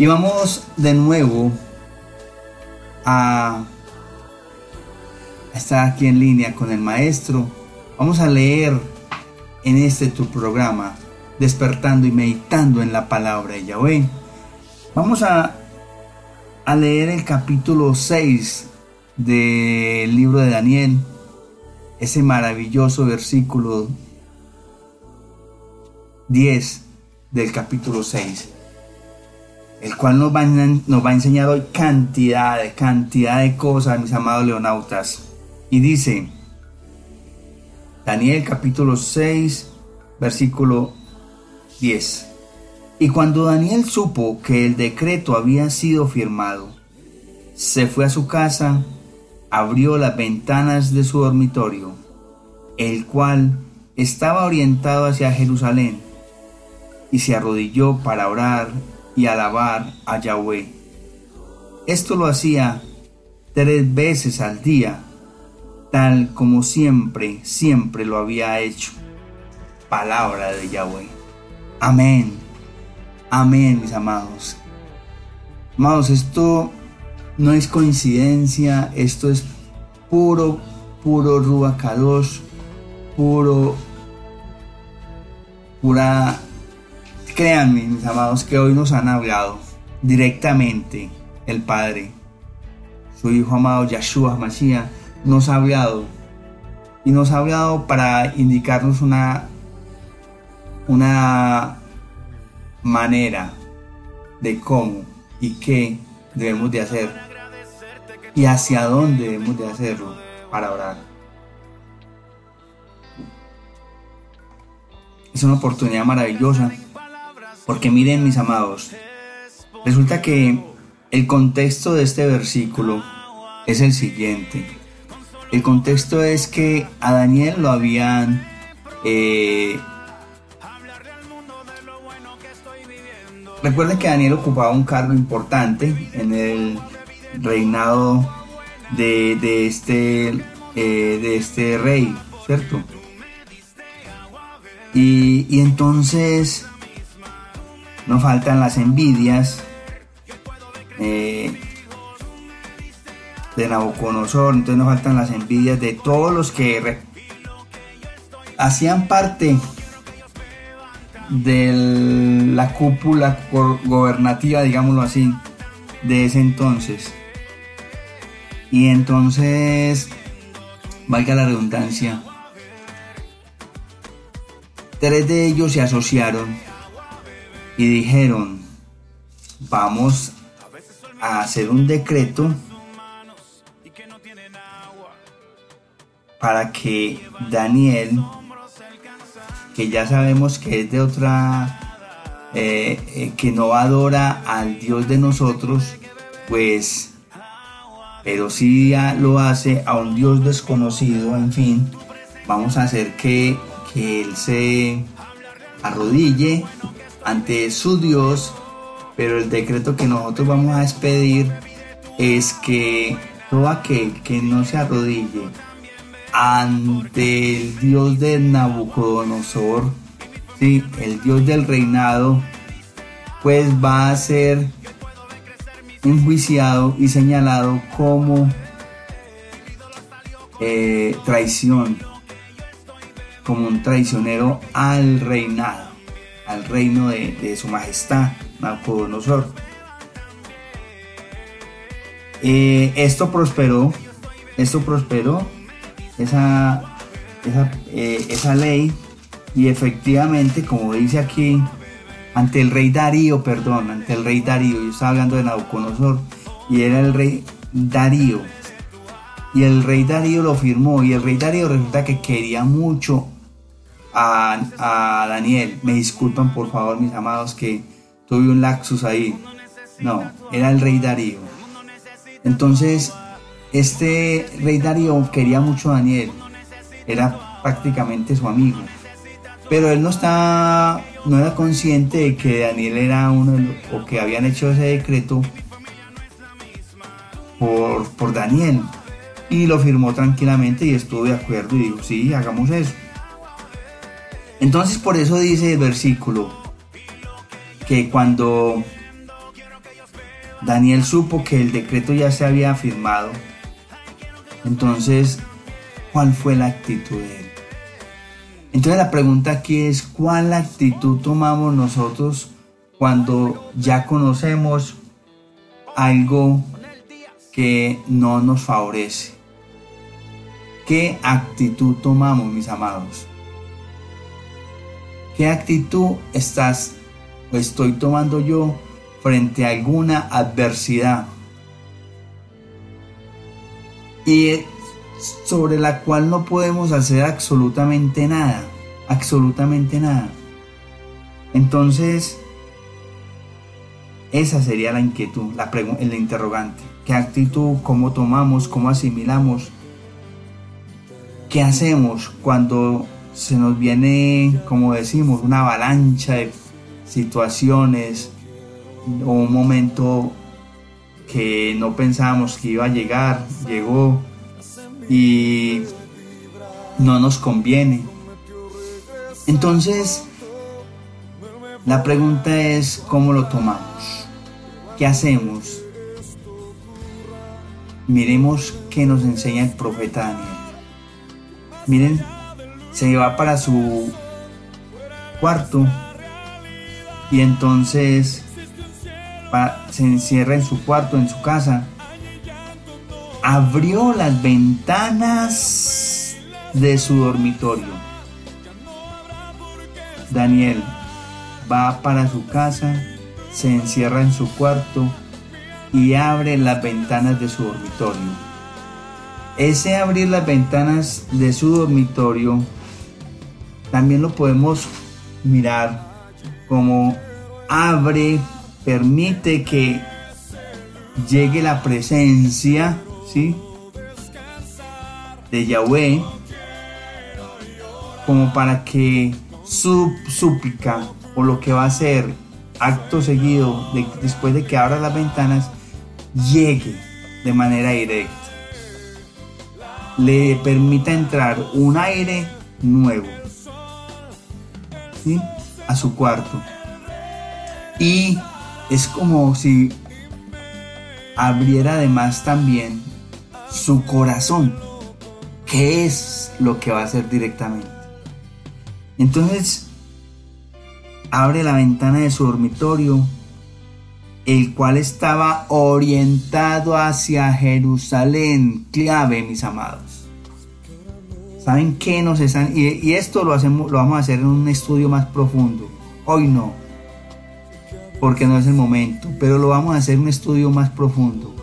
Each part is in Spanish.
Y vamos de nuevo a estar aquí en línea con el maestro. Vamos a leer en este tu programa, despertando y meditando en la palabra de Yahweh. Vamos a, a leer el capítulo 6 del libro de Daniel, ese maravilloso versículo 10 del capítulo 6, el cual nos va, a, enseñar hoy cantidad de cantidad de cosas, mis amados leonautas. Y dice, Daniel capítulo 6, versículo 10. Y cuando Daniel supo que el decreto había sido firmado, se fue a su casa abrió las ventanas de su dormitorio, el cual estaba orientado hacia Jerusalén, y se arrodilló para orar y alabar a Yahweh. Esto lo hacía tres veces al día, tal como siempre, siempre lo había hecho. Palabra de Yahweh. Amén. Amén, mis amados. Amados, esto no es coincidencia, esto es puro, puro Ruacados, puro, pura... Créanme, mis amados, que hoy nos han hablado directamente el Padre, su Hijo amado Yahshua Mashiach, nos ha hablado y nos ha hablado para indicarnos una, una manera de cómo y qué debemos de hacer y hacia dónde debemos de hacerlo para orar. Es una oportunidad maravillosa porque miren mis amados, resulta que el contexto de este versículo es el siguiente. El contexto es que a Daniel lo habían eh, Recuerden que Daniel ocupaba un cargo importante en el reinado de, este, eh, de este rey, ¿cierto? Y, entonces no faltan las envidias eh, de Nabucodonosor, entonces no faltan las envidias de todos los que hacían parte de la cúpula gobernativa, digámoslo así, de ese entonces. Y entonces, valga la redundancia, tres de ellos se asociaron y dijeron, vamos a hacer un decreto para que Daniel, que ya sabemos que es de otra, eh, eh, que no adora al Dios de nosotros, pues pero si ya lo hace a un Dios desconocido, en fin, vamos a hacer que, Él se arrodille ante su Dios, pero el decreto que nosotros vamos a expedir es que todo aquel que no se arrodille ante el Dios de Nabucodonosor, ¿sí? el Dios del reinado, pues va a ser enjuiciado y señalado como eh, traición, como un traicionero al reinado, al reino de, su majestad, Nabucodonosor. Eh, esto prosperó, esto prosperó, esa, esa, eh, esa ley, y efectivamente, como dice aquí ante el rey Darío, perdón, ante el rey Darío, yo estaba hablando de Nabucodonosor, y era el rey Darío. Y el rey Darío lo firmó, y el rey Darío resulta que quería mucho a, Daniel. Me disculpan por favor, mis amados, que tuve un laxus ahí. No, era el rey Darío. Entonces, este rey Darío quería mucho a Daniel. Era prácticamente su amigo. Pero él no estaba no era consciente de que Daniel era uno o que habían hecho ese decreto por, por Daniel y lo firmó tranquilamente y estuvo de acuerdo y dijo, sí, hagamos eso. Entonces por eso dice el versículo que cuando Daniel supo que el decreto ya se había firmado. Entonces, ¿cuál fue la actitud de él? Entonces la pregunta aquí es, ¿cuál actitud tomamos nosotros cuando ya conocemos algo que no nos favorece? ¿Qué actitud tomamos, mis amados? ¿Qué actitud estás o estoy tomando yo frente a alguna adversidad? Y sobre la cual no podemos hacer absolutamente nada, absolutamente nada. Entonces, esa sería la inquietud, la el interrogante. ¿Qué actitud, cómo tomamos, cómo asimilamos? ¿Qué hacemos cuando se nos viene, como decimos, una avalancha de situaciones o un momento que no pensábamos que iba a llegar, llegó y no nos conviene. Entonces, la pregunta es cómo lo tomamos, qué hacemos. Miremos qué nos enseña el profeta Daniel. Miren se va para su cuarto y entonces se encierra en su cuarto, en su casa. Abrió las ventanas de su dormitorio. Daniel va para su casa, se encierra en su cuarto y abre las ventanas de su dormitorio. Ese abrir las ventanas de su dormitorio también lo podemos mirar como abre, permite que llegue la presencia, ¿sí? De Yahweh, como para que su súplica o lo que va a ser acto seguido después de que abra las ventanas llegue de manera directa. Le permita entrar un aire nuevo a su cuarto. Y es como si abriera además también su corazón, que es lo que va a hacer directamente. Entonces, abre la ventana de su dormitorio, el cual estaba orientado hacia Jerusalén, clave, mis amados. ¿Saben qué nos están? Y, esto lo, hacemos, lo vamos a hacer en un estudio más profundo. Hoy no, porque no es el momento, pero lo vamos a hacer en un estudio más profundo.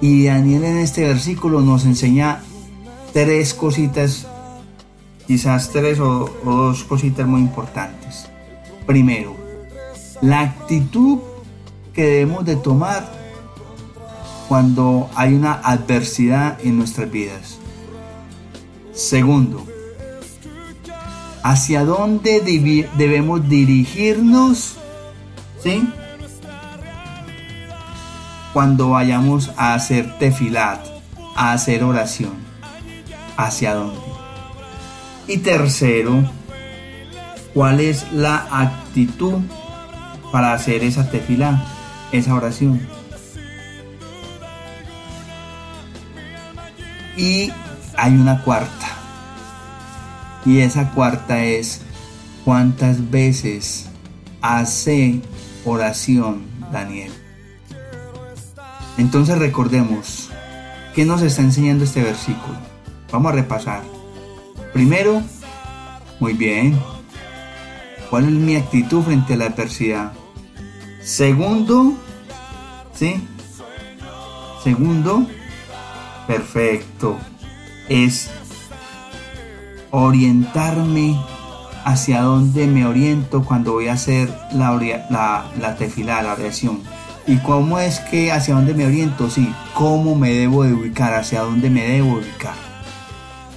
Y Daniel en este versículo nos enseña tres cositas, quizás tres o, o dos cositas muy importantes. Primero, la actitud que debemos de tomar cuando hay una adversidad en nuestras vidas. Segundo, ¿hacia dónde debemos dirigirnos? ¿Sí? Cuando vayamos a hacer tefilat, a hacer oración. ¿Hacia dónde? Y tercero, ¿cuál es la actitud para hacer esa tefilá, esa oración? Y hay una cuarta. Y esa cuarta es cuántas veces hace oración Daniel. Entonces recordemos, ¿qué nos está enseñando este versículo? Vamos a repasar. Primero, muy bien, ¿cuál es mi actitud frente a la adversidad? Segundo, ¿sí? Segundo, perfecto es orientarme hacia dónde me oriento cuando voy a hacer la, la, la tefila, la oración. ¿Y cómo es que hacia dónde me oriento? Sí, cómo me debo de ubicar, hacia dónde me debo ubicar.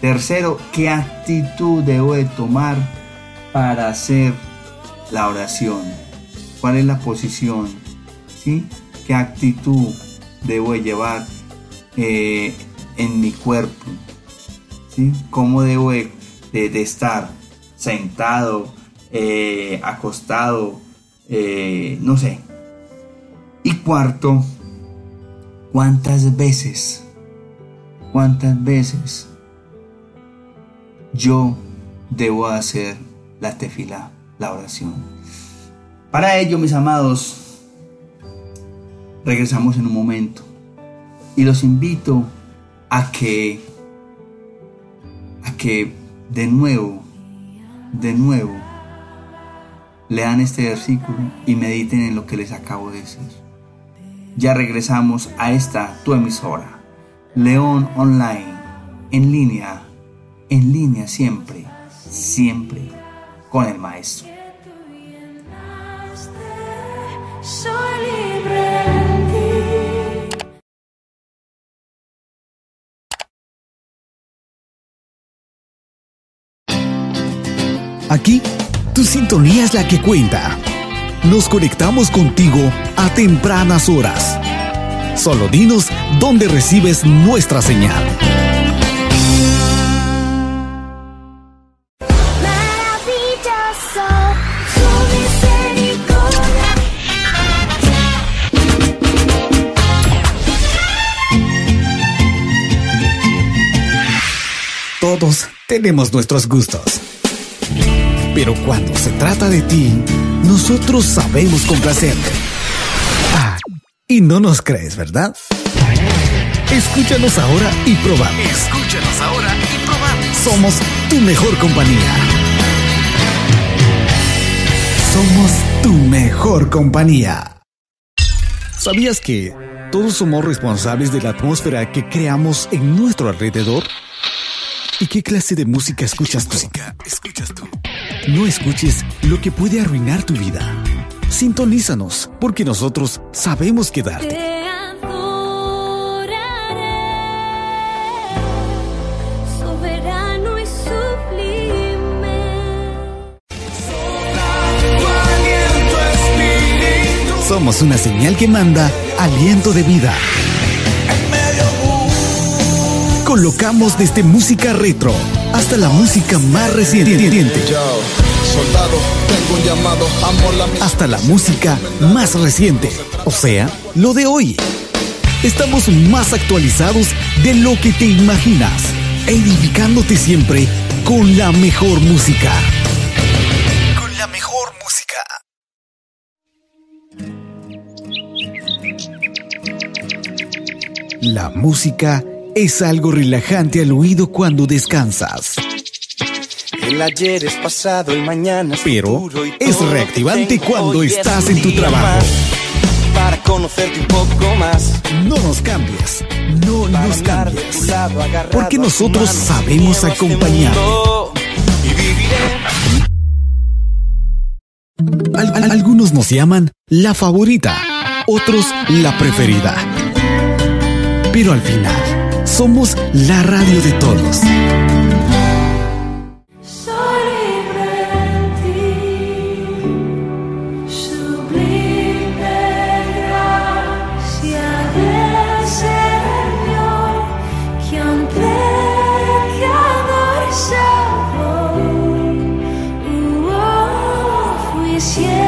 Tercero, ¿qué actitud debo de tomar para hacer la oración? ¿Cuál es la posición? ¿Sí? ¿Qué actitud debo de llevar eh, en mi cuerpo? ¿Cómo debo de, estar? ¿Sentado? Eh, ¿Acostado? Eh, no sé. Y cuarto, ¿cuántas veces, cuántas veces yo debo hacer la tefila, la oración? Para ello, mis amados, regresamos en un momento y los invito a que a que de nuevo de nuevo lean este versículo y mediten en lo que les acabo de decir. Ya regresamos a esta tu emisora, León Online, en línea, en línea siempre, siempre con el maestro. Aquí, tu sintonía es la que cuenta. Nos conectamos contigo a tempranas horas. Solo dinos dónde recibes nuestra señal. Todos tenemos nuestros gustos. Pero cuando se trata de ti, nosotros sabemos complacerte. Ah, y no nos crees, ¿verdad? Escúchanos ahora y probamos. Escúchanos ahora y probamos. Somos tu mejor compañía. Somos tu mejor compañía. ¿Sabías que todos somos responsables de la atmósfera que creamos en nuestro alrededor? ¿Y qué clase de música escuchas tú? Música escuchas tú. No escuches lo que puede arruinar tu vida. Sintonízanos, porque nosotros sabemos quedarte. Te adoraré, soberano y sublime. Somos una señal que manda aliento de vida. Colocamos desde música retro hasta la música más reciente. hasta la música más reciente, o sea, lo de hoy. Estamos más actualizados de lo que te imaginas, edificándote siempre con la mejor música. Con la mejor música. La música es algo relajante al oído cuando descansas. El ayer es pasado, el mañana es Pero es reactivante cuando estás en tu trabajo. Para conocerte un poco más. No nos cambies, no nos cambies. Porque nosotros sabemos acompañar. Al- al- algunos nos llaman la favorita, otros la preferida. Pero al final, somos la radio de todos.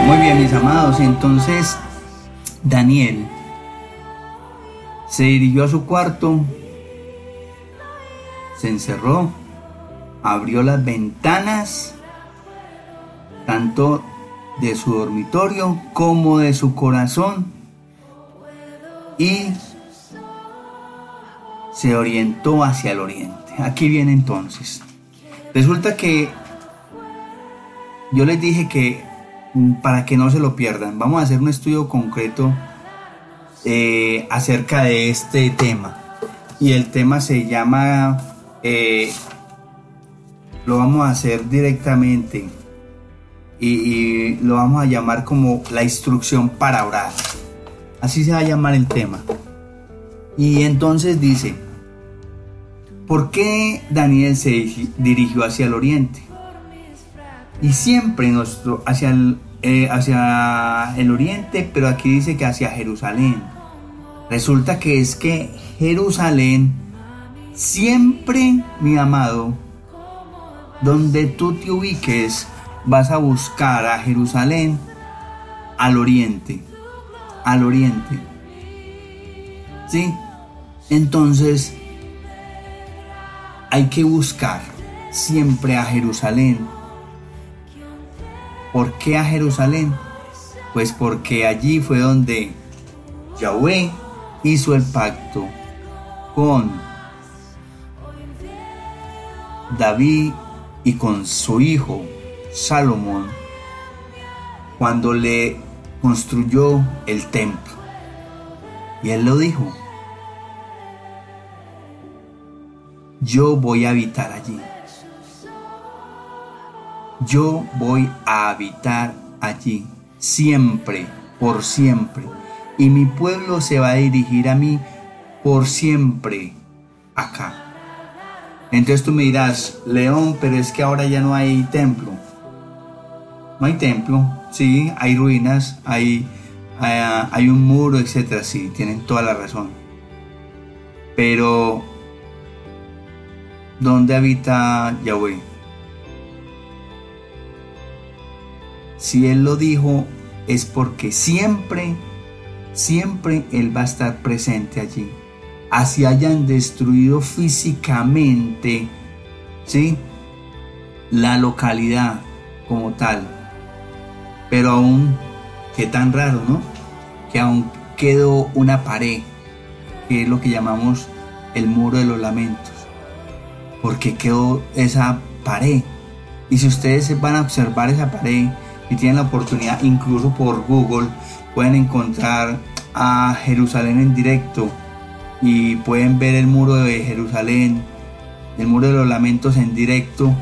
Muy bien, mis amados. Entonces, Daniel se dirigió a su cuarto, se encerró, abrió las ventanas, tanto de su dormitorio como de su corazón, y se orientó hacia el oriente. Aquí viene entonces. Resulta que yo les dije que mm, para que no se lo pierdan, vamos a hacer un estudio concreto eh, acerca de este tema. Y el tema se llama, eh, lo vamos a hacer directamente y, lo vamos a llamar como la instrucción para orar. Así se va a llamar el tema. Y entonces dice, ¿por qué Daniel se diri- dirigió hacia el oriente? y siempre hacia el, eh, hacia el oriente, pero aquí dice que hacia Jerusalén. Resulta que es que Jerusalén siempre, mi amado, donde tú te ubiques, vas a buscar a Jerusalén al oriente. al oriente. ¿Sí? Entonces, hay que buscar siempre a Jerusalén. ¿Por qué a Jerusalén? Pues porque allí fue donde Yahweh hizo el pacto con David y con su hijo Salomón cuando le construyó el templo. Y él lo dijo, yo voy a habitar allí. Yo voy a habitar allí, siempre, por siempre. Y mi pueblo se va a dirigir a mí por siempre acá. Entonces tú me dirás, León, pero es que ahora ya no hay templo. No hay templo, sí, hay ruinas, hay, hay, hay un muro, etcétera, sí, tienen toda la razón. Pero, ¿dónde habita Yahweh? Si Él lo dijo, es porque siempre, siempre Él va a estar presente allí. Así hayan destruido físicamente, ¿sí? La localidad como tal. Pero aún, qué tan raro, ¿no? Que aún quedó una pared, que es lo que llamamos el muro de los lamentos. Porque quedó esa pared. Y si ustedes van a observar esa pared, y tienen la oportunidad, incluso por Google, pueden encontrar a Jerusalén en directo y pueden ver el muro de Jerusalén, el muro de los lamentos en directo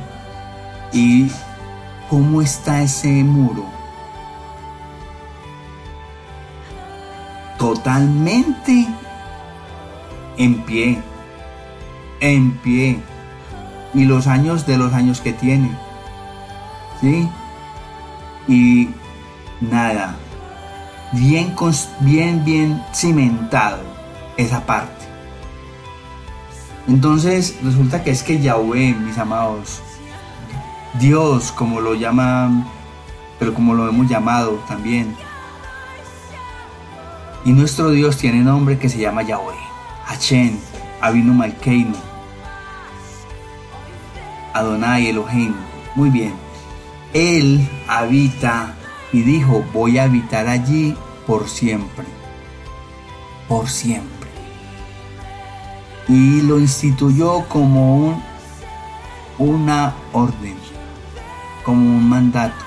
y cómo está ese muro. Totalmente en pie, en pie. Y los años de los años que tiene. ¿Sí? y nada, bien, bien, bien cimentado esa parte. Entonces resulta que es que Yahweh, mis amados, Dios, como lo llaman, pero como lo hemos llamado también. Y nuestro Dios tiene nombre que se llama Yahweh, Hashem, Abinu Malkeinu, Adonai Elohim. Muy bien. Él habita y dijo, voy a habitar allí por siempre. Por siempre. Y lo instituyó como un, una orden, como un mandato.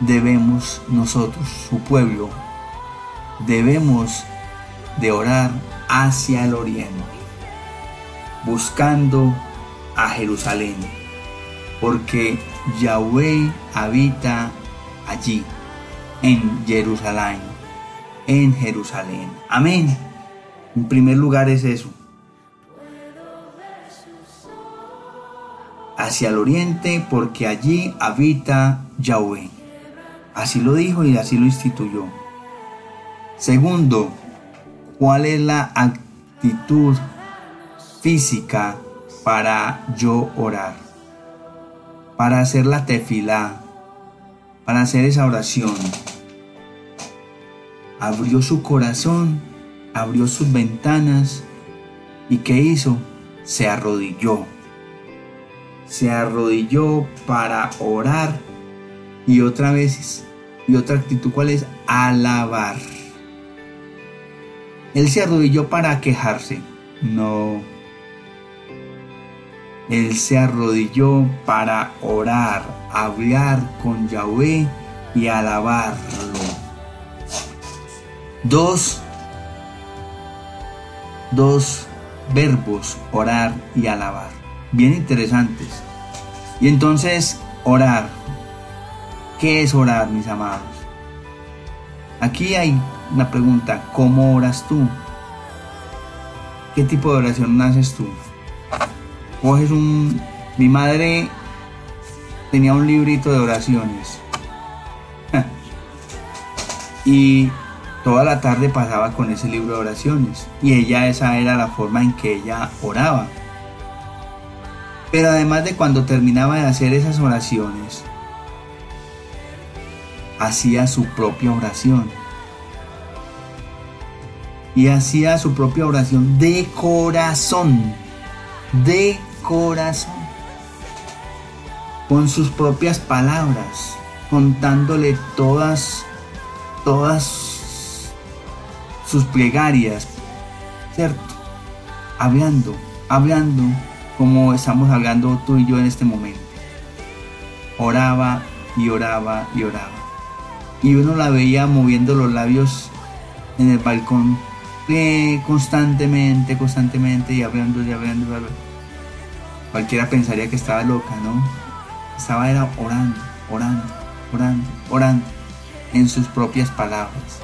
Debemos nosotros, su pueblo, debemos de orar hacia el oriente, buscando a Jerusalén, porque Yahweh habita allí, en Jerusalén, en Jerusalén. Amén. En primer lugar es eso. Hacia el oriente, porque allí habita Yahweh. Así lo dijo y así lo instituyó. Segundo, ¿cuál es la actitud física para yo orar? para hacer la tefilá, para hacer esa oración. Abrió su corazón, abrió sus ventanas y ¿qué hizo? Se arrodilló. Se arrodilló para orar y otra vez, y otra actitud, ¿cuál es? Alabar. Él se arrodilló para quejarse. No él se arrodilló para orar, hablar con Yahweh y alabarlo. Dos, dos verbos, orar y alabar. Bien interesantes. Y entonces, orar. ¿Qué es orar, mis amados? Aquí hay una pregunta, ¿cómo oras tú? ¿Qué tipo de oración haces tú? coges un... Mi madre tenía un librito de oraciones. y toda la tarde pasaba con ese libro de oraciones. Y ella esa era la forma en que ella oraba. Pero además de cuando terminaba de hacer esas oraciones, hacía su propia oración. y hacía su propia oración de corazón, de corazón, con sus propias palabras, contándole todas, todas sus plegarias, ¿cierto? Hablando, hablando como estamos hablando tú y yo en este momento. Oraba y oraba y oraba. Y uno la veía moviendo los labios en el balcón eh, constantemente, constantemente y hablando y hablando. Cualquiera pensaría que estaba loca, ¿no? Estaba era orando, orando, orando, orando en sus propias palabras.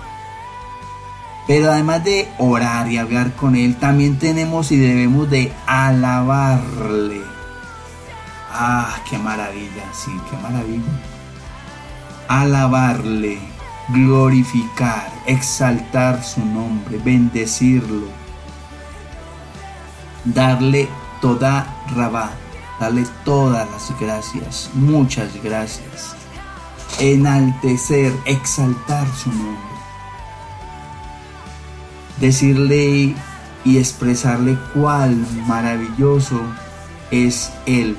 Pero además de orar y hablar con Él, también tenemos y debemos de alabarle. Ah, qué maravilla, sí, qué maravilla. Alabarle, glorificar, exaltar su nombre, bendecirlo, darle toda rabá, darle todas las gracias, muchas gracias, enaltecer, exaltar su nombre decirle y expresarle cuál maravilloso es Él,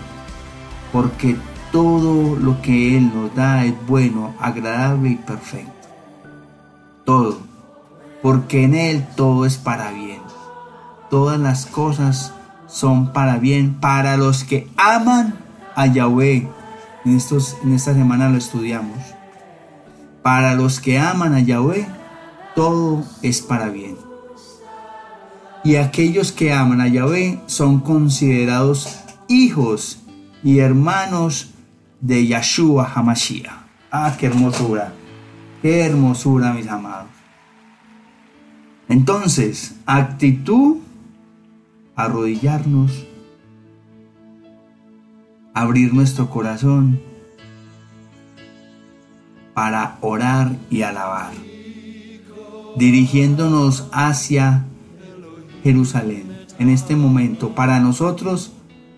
porque todo lo que Él nos da es bueno, agradable y perfecto. Todo, porque en Él todo es para bien. Todas las cosas son para bien para los que aman a Yahweh. En, estos, en esta semana lo estudiamos. Para los que aman a Yahweh, todo es para bien. Y aquellos que aman a Yahvé son considerados hijos y hermanos de Yahshua Hamashiach. Ah, qué hermosura. Qué hermosura, mis amados. Entonces, actitud, arrodillarnos, abrir nuestro corazón para orar y alabar, dirigiéndonos hacia Jerusalén. En este momento, para nosotros,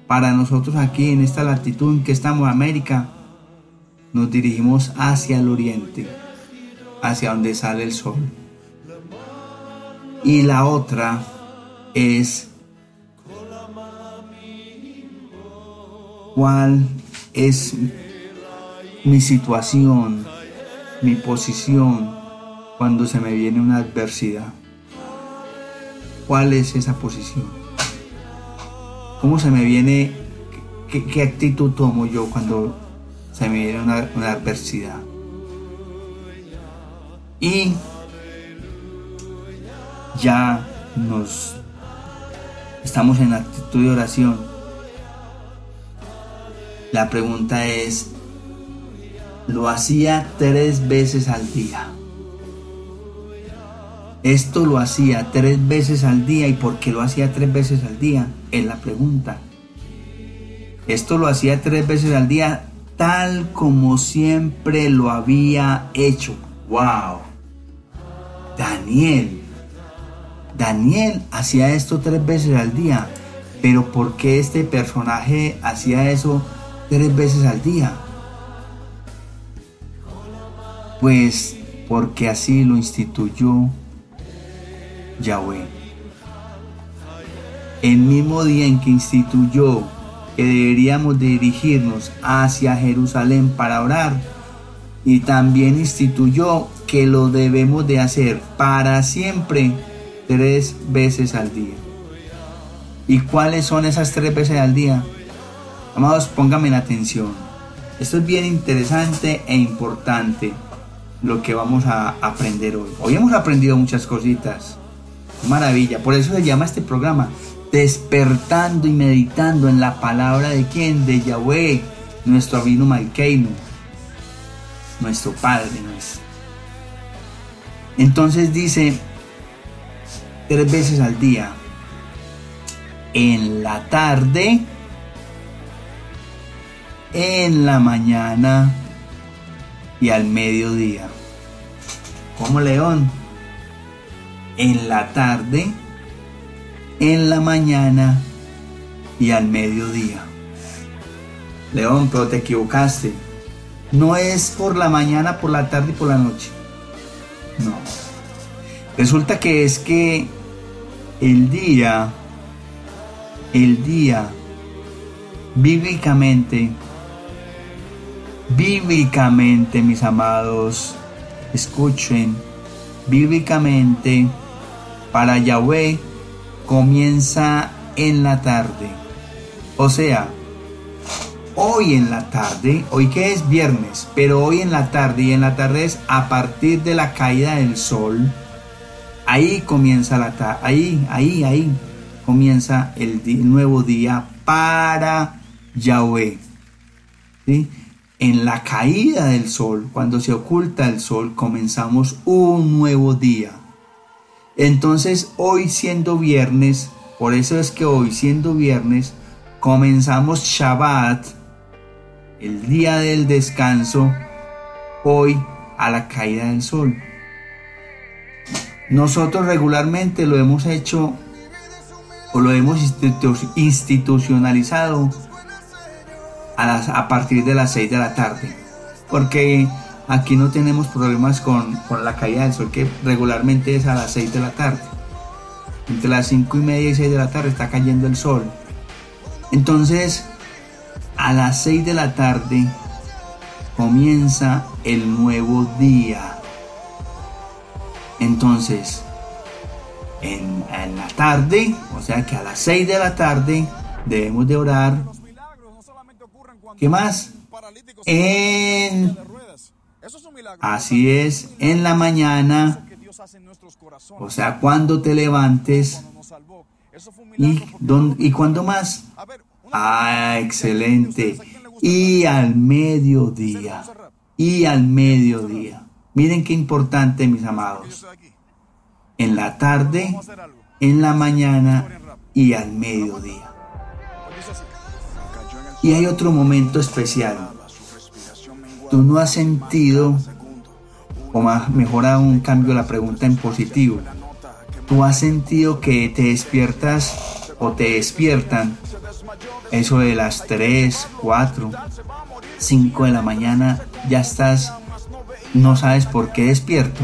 para nosotros aquí en esta latitud en que estamos, América, nos dirigimos hacia el oriente, hacia donde sale el sol. Y la otra es cuál es mi situación, mi posición cuando se me viene una adversidad. ¿Cuál es esa posición? ¿Cómo se me viene, qué, actitud tomo yo cuando se me viene una, una adversidad? Y ya nos estamos en actitud de oración. La pregunta es, lo hacía tres veces al día. Esto lo hacía tres veces al día. ¿Y por qué lo hacía tres veces al día? Es la pregunta. Esto lo hacía tres veces al día tal como siempre lo había hecho. ¡Wow! Daniel. Daniel hacía esto tres veces al día. Pero ¿por qué este personaje hacía eso tres veces al día? Pues porque así lo instituyó Yahweh. El mismo día en que instituyó que deberíamos dirigirnos hacia Jerusalén para orar, y también instituyó que lo debemos de hacer para siempre tres veces al día. ¿Y cuáles son esas tres veces al día? Amados, pónganme la atención. Esto es bien interesante e importante lo que vamos a aprender hoy. Hoy hemos aprendido muchas cositas Maravilla. Por eso se llama este programa Despertando y meditando en la palabra de quién? De Yahweh, nuestro Abino Malkeinu, nuestro Padre. Entonces dice tres veces al día, en la tarde, en la mañana y al mediodía. Como león en la tarde, en la mañana y al mediodía. León, pero te equivocaste. No es por la mañana, por la tarde y por la noche. No. Resulta que es que el día, el día, bíblicamente, bíblicamente, mis amados, escuchen, bíblicamente, para Yahweh comienza en la tarde. O sea, hoy en la tarde, hoy que es viernes, pero hoy en la tarde y en la tarde es a partir de la caída del sol, ahí comienza la tarde, ahí, ahí, ahí comienza el, nuevo día para Yahweh. ¿sí? En la caída del sol, cuando se oculta el sol, comenzamos un nuevo día. Entonces hoy siendo viernes, por eso es que hoy siendo viernes, comenzamos Shabbat, el día del descanso, hoy a la caída del sol. Nosotros regularmente lo hemos hecho o lo hemos institu- institucionalizado a, a partir de las 6 de la tarde. Porque aquí no tenemos problemas con, con la caída del sol, que regularmente es a las 6 de la tarde. Entre las 5 y media y 6 de la tarde está cayendo el sol. Entonces, a las 6 de la tarde comienza el nuevo día. Entonces, en, en la tarde, o sea que a las 6 de la tarde debemos de orar. ¿Qué más? En así es, en la mañana, o sea, cuando te levantes y don- y cuando más. Ah, excelente. Y al mediodía. Y al mediodía. Miren qué importante, mis amados. En la tarde, en la mañana y al mediodía. Y hay otro momento especial. Tú no has sentido, o más, mejor aún cambio la pregunta en positivo. Tú has sentido que te despiertas o te despiertan eso de las 3, 4, 5 de la mañana, ya estás, no sabes por qué despierto.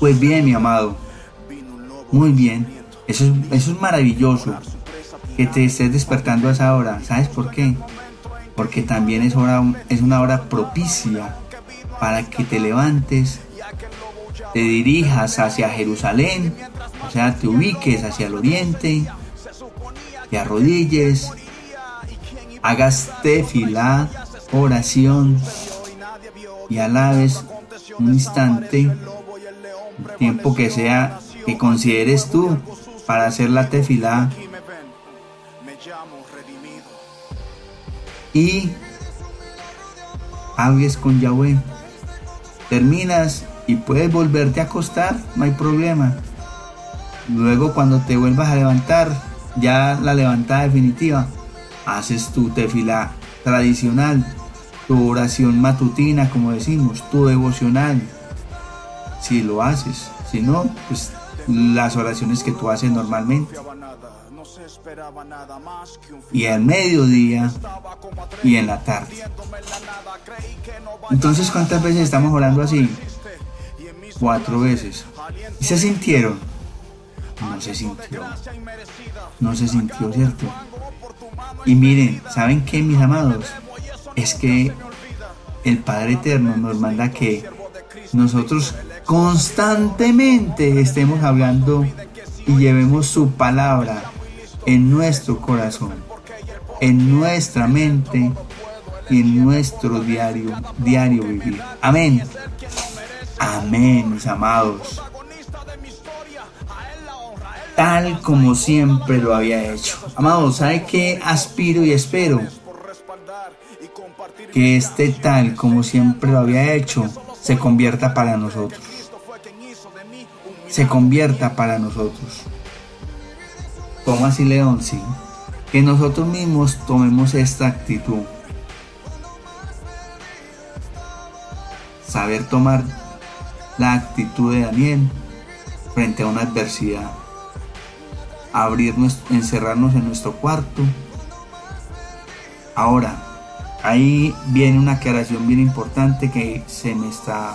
Pues bien, mi amado, muy bien, eso es, eso es maravilloso, que te estés despertando a esa hora. ¿Sabes por qué? Porque también es, hora, es una hora propicia para que te levantes, te dirijas hacia Jerusalén, o sea, te ubiques hacia el oriente, te arrodilles, hagas tefilá, oración y alabes un instante, tiempo que sea que consideres tú para hacer la tefilá y hables con Yahweh. Terminas y puedes volverte a acostar, no hay problema. Luego cuando te vuelvas a levantar, ya la levantada definitiva, haces tu tefilá tradicional, tu oración matutina, como decimos, tu devocional. Si lo haces, si no, pues las oraciones que tú haces normalmente. Y al mediodía y en la tarde. Entonces, ¿cuántas veces estamos orando así? Cuatro veces. ¿Y se sintieron? No se sintió. No se sintió, ¿cierto? Y miren, ¿saben qué, mis amados? Es que el Padre Eterno nos manda que nosotros constantemente estemos hablando y llevemos su palabra en nuestro corazón, en nuestra mente y en nuestro diario, diario vivir. Amén. Amén, mis amados. Tal como siempre lo había hecho. Amados, ¿sabe qué aspiro y espero? Que este tal como siempre lo había hecho se convierta para nosotros. Se convierta para nosotros. ¿Cómo así, León? Sí. Que nosotros mismos tomemos esta actitud. Saber tomar la actitud de Daniel frente a una adversidad. Abrirnos, encerrarnos en nuestro cuarto. Ahora, ahí viene una aclaración bien importante que se me está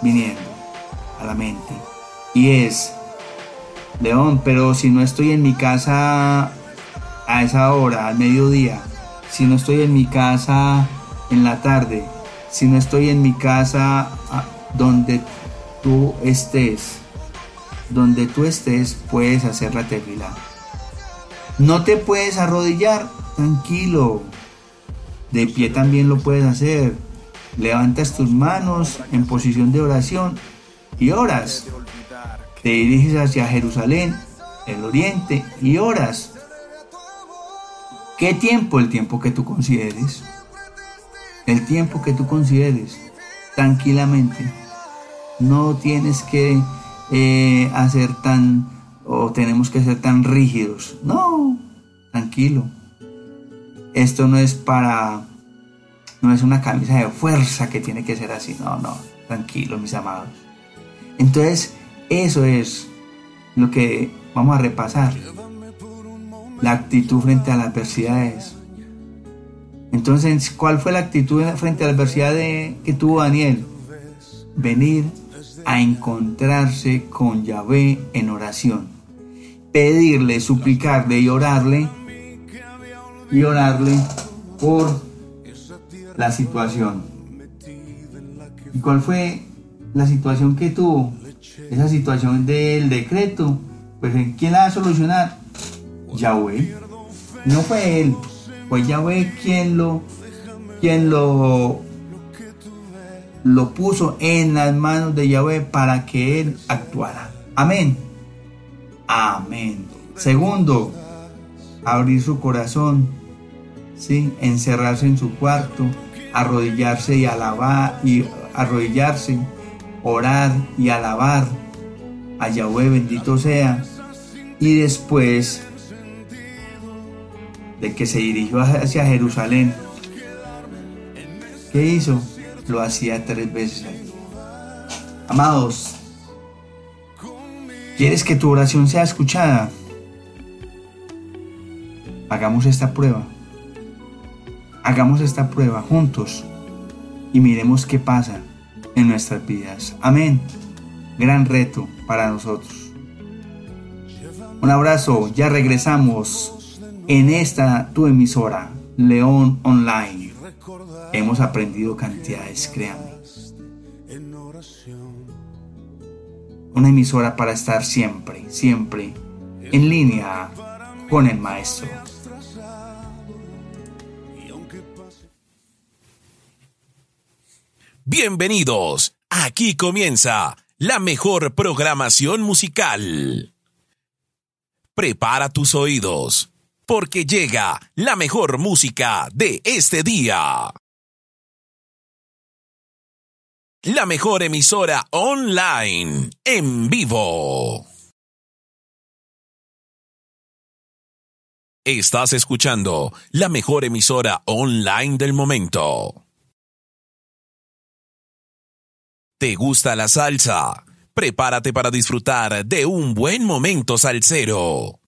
viniendo a la mente. Y es, León, pero si no estoy en mi casa a esa hora, al mediodía, si no estoy en mi casa en la tarde, si no estoy en mi casa a- donde tú estés, donde tú estés, puedes hacer la tefila. No te puedes arrodillar, tranquilo. De pie también lo puedes hacer. Levantas tus manos en posición de oración y oras. Te diriges hacia Jerusalén, el oriente, y oras. ¿Qué tiempo? El tiempo que tú consideres. El tiempo que tú consideres. Tranquilamente. No tienes que eh, hacer tan o tenemos que ser tan rígidos. No, tranquilo. Esto no es para, no es una camisa de fuerza que tiene que ser así. No, no, tranquilo, mis amados. Entonces, eso es lo que vamos a repasar. La actitud frente a las adversidades. Entonces, ¿cuál fue la actitud frente a la adversidad que tuvo Daniel? Venir a encontrarse con Yahvé en oración. Pedirle, suplicarle y orarle. Y orarle por la situación. ¿Y cuál fue la situación que tuvo? Esa situación del decreto. Pues ¿quién la va a solucionar? Yahweh. No fue él. Fue Yahweh quien lo, quien lo, lo puso en las manos de Yahweh para que él actuara. Amén. Amén. Segundo, abrir su corazón, ¿sí? encerrarse en su cuarto, arrodillarse y alabar, y arrodillarse, orar y alabar a Yahweh, bendito sea. Y después de que se dirigió hacia Jerusalén, ¿qué hizo? Lo hacía tres veces. Amados, ¿quieres que tu oración sea escuchada? Hagamos esta prueba. Hagamos esta prueba juntos y miremos qué pasa en nuestras vidas. Amén. Gran reto para nosotros. Un abrazo, ya regresamos en esta tu emisora, León Online. Hemos aprendido cantidades, créame. Una emisora para estar siempre, siempre en línea con el maestro. Bienvenidos. Aquí comienza la mejor programación musical. Prepara tus oídos, porque llega la mejor música de este día. La mejor emisora online, en vivo. Estás escuchando la mejor emisora online del momento. ¿Te gusta la salsa? Prepárate para disfrutar de un buen momento salsero.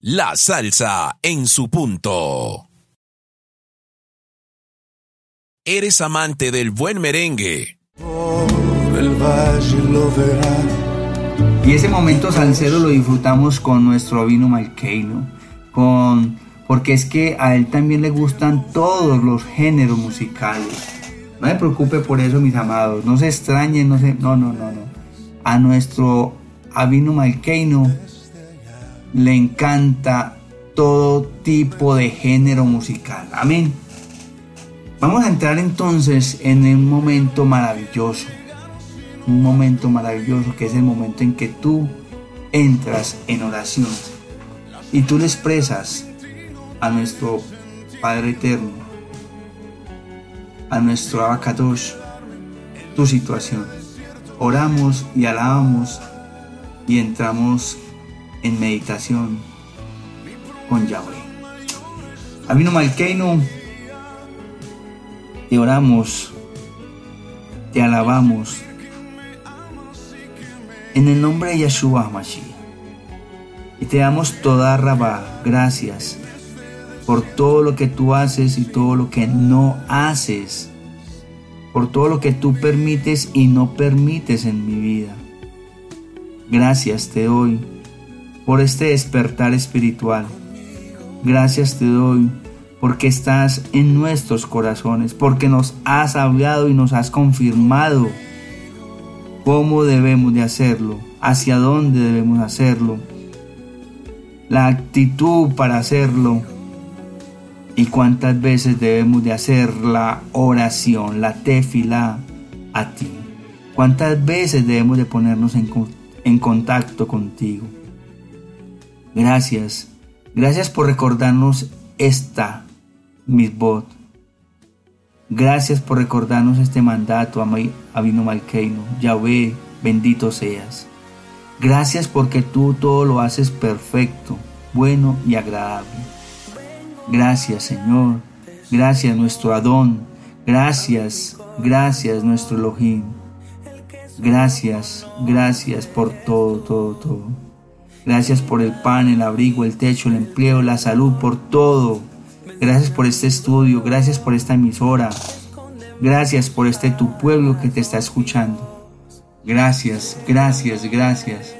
La salsa en su punto. ¿Eres amante del buen merengue? Por el valle lo verá. Y ese momento salsero lo disfrutamos con nuestro vino malqueino, con porque es que a él también le gustan todos los géneros musicales. No me preocupe por eso, mis amados, no se extrañen, no se, no, no, no, no. A nuestro Avino Malqueino le encanta todo tipo de género musical. Amén. Vamos a entrar entonces en un momento maravilloso un momento maravilloso que es el momento en que tú entras en oración y tú le expresas a nuestro Padre Eterno, a nuestro Abacadosh, tu situación. Oramos y alabamos y entramos en meditación con Yahweh. Abino Malkeino, te oramos, te alabamos en el nombre de Yeshua Mashiach. Y te damos toda rabá, gracias por todo lo que tú haces y todo lo que no haces por todo lo que tú permites y no permites en mi vida. Gracias te doy por este despertar espiritual. Gracias te doy porque estás en nuestros corazones, porque nos has hablado y nos has confirmado cómo debemos de hacerlo, hacia dónde debemos hacerlo, la actitud para hacerlo y cuántas veces debemos de hacer la oración, la tefila a ti. Cuántas veces debemos de ponernos en, contacto contigo. Gracias, gracias por recordarnos esta misbot. Gracias por recordarnos este mandato, Abino Malkeino. Yahvé, bendito seas. Gracias porque tú todo lo haces perfecto, bueno y agradable. Gracias, Señor. Gracias, nuestro Adón. Gracias, gracias, nuestro Elohim. Gracias, gracias por todo, todo, todo. Gracias por el pan, el abrigo, el techo, el empleo, la salud, por todo. Gracias por este estudio, gracias por esta emisora. Gracias por este tu pueblo que te está escuchando. Gracias, gracias, gracias.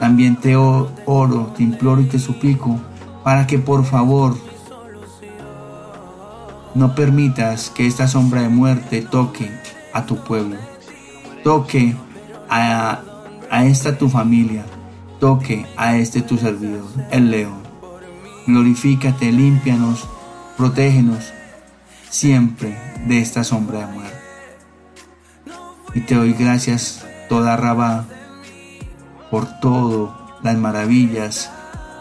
También te oro, te imploro y te suplico para que por favor no permitas que esta sombra de muerte toque a tu pueblo, toque a, esta tu familia, toque a este tu servidor, el león glorifícate, límpianos, protégenos siempre de esta sombra de muerte. Y te doy gracias toda Rabá por todas las maravillas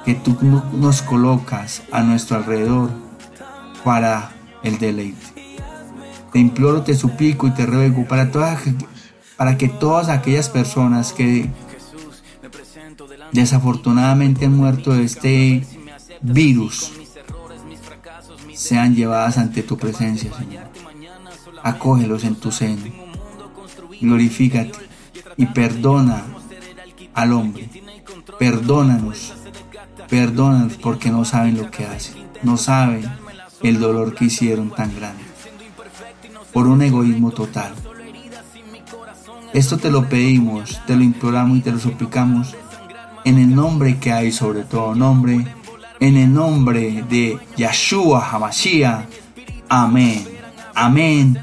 que tú nos colocas a nuestro alrededor para el deleite. Te imploro, te suplico y te ruego para, todas, para que todas aquellas personas que desafortunadamente han muerto de este virus sean llevadas ante tu presencia, Señor. Acógelos en tu seno. Glorifícate y perdona al hombre. Perdónanos. Perdónanos porque no saben lo que hacen. No saben el dolor que hicieron tan grande. Por un egoísmo total. Esto te lo pedimos, te lo imploramos y te lo suplicamos en el nombre que hay sobre todo nombre en el nombre de Yahshua Hamashiach. Amén. Amén.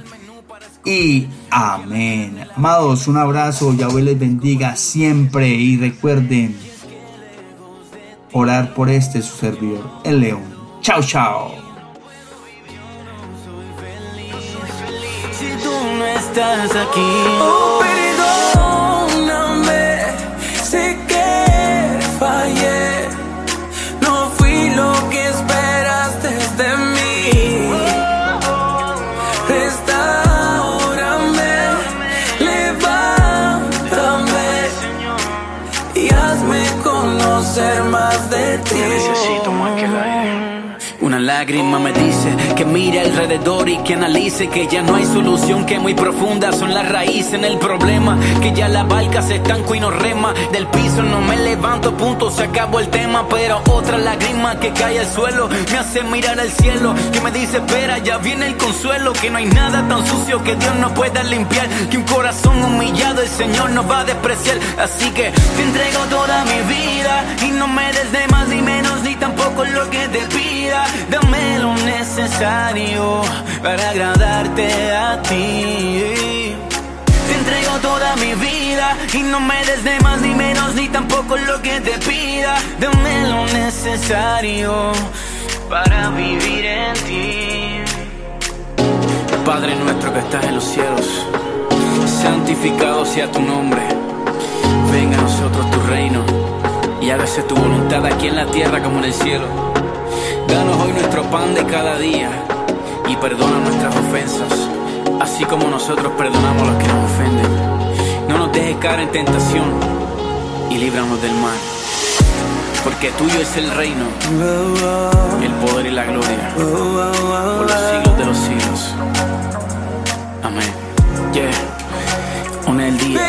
Y amén. Amados, un abrazo. Yahweh les bendiga siempre. Y recuerden orar por este su servidor, el león. Chao, chao. 谢谢 Una lágrima me dice que mire alrededor y que analice que ya no hay solución, que muy profunda son las raíces en el problema, que ya la barca se estanco y no rema, del piso no me levanto, punto, se acabó el tema, pero otra lágrima que cae al suelo me hace mirar al cielo, que me dice espera, ya viene el consuelo, que no hay nada tan sucio que Dios no pueda limpiar, que un corazón humillado el Señor no va a despreciar, así que te entrego toda mi vida y no me des de más ni menos ni tampoco lo que te pida. Dame lo necesario para agradarte a ti. Te entrego toda mi vida y no me des de más ni menos ni tampoco lo que te pida. Dame lo necesario para vivir en ti. Padre nuestro que estás en los cielos, santificado sea tu nombre. Venga a nosotros tu reino y hágase tu voluntad aquí en la tierra como en el cielo. Danos hoy nuestro pan de cada día y perdona nuestras ofensas, así como nosotros perdonamos a los que nos ofenden. No nos dejes caer en tentación y líbranos del mal. Porque tuyo es el reino, el poder y la gloria, por los siglos de los siglos. Amén. Yeah. El día.